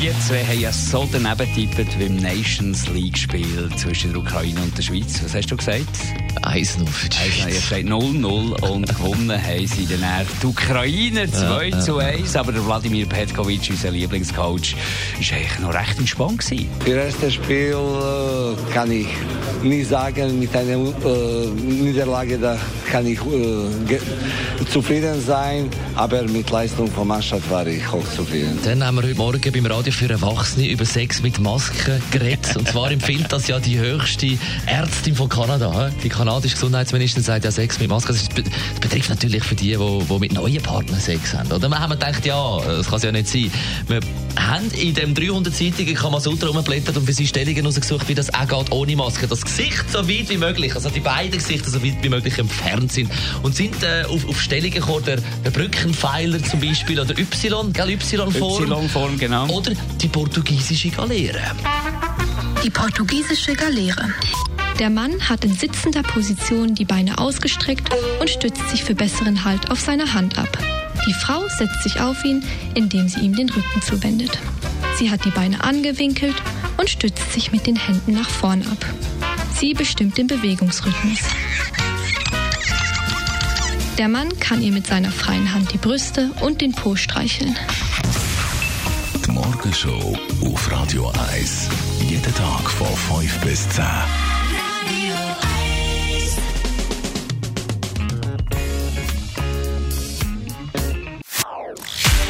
Wir zwei haben ja so daneben getippt wie im Nations League-Spiel zwischen der Ukraine und der Schweiz. Was hast du gesagt? 1-0 für die Schweiz. ihr steht 0-0 und gewonnen haben sie dann die Ukrainer 2 zu 1. Aber der Wladimir Petkovic, unser Lieblingscoach, war eigentlich noch recht entspannt. Gewesen. Das erste Spiel äh, kann ich nicht sagen, mit einer äh, Niederlage da kann ich äh, zufrieden sein, aber mit Leistung von Mannschaft war ich auch zufrieden. Dann haben wir heute Morgen beim Radio für Erwachsene über Sex mit Masken geredet. Und zwar empfiehlt das ja die höchste Ärztin von Kanada. Die kanadische Gesundheitsministerin sagt ja Sex mit Masken. Das betrifft natürlich für die, die, mit neuen Partnern Sex haben. Oder wir haben gedacht, ja, das kann es ja nicht sein. Wir haben in dem 300-seitigen Kamasutra rumgeblättert und für sie Stellungen rausgesucht, wie das auch geht ohne Maske. Das Gesicht so weit wie möglich, also die beiden Gesichter so weit wie möglich entfernt sind. Und sind äh, auf, auf Stellungen gekommen, der, der Brückenpfeiler zum Beispiel oder Y, gell, Y-Form. Y-Form, genau. Oder die portugiesische Galeere. Die portugiesische Galeere. Der Mann hat in sitzender Position die Beine ausgestreckt und stützt sich für besseren Halt auf seine Hand ab. Die Frau setzt sich auf ihn, indem sie ihm den Rücken zuwendet. Sie hat die Beine angewinkelt und stützt sich mit den Händen nach vorn ab. Sie bestimmt den Bewegungsrhythmus. Der Mann kann ihr mit seiner freien Hand die Brüste und den Po streicheln. Die Morgenshow auf Radio 1. Jeden Tag von 5 bis 10.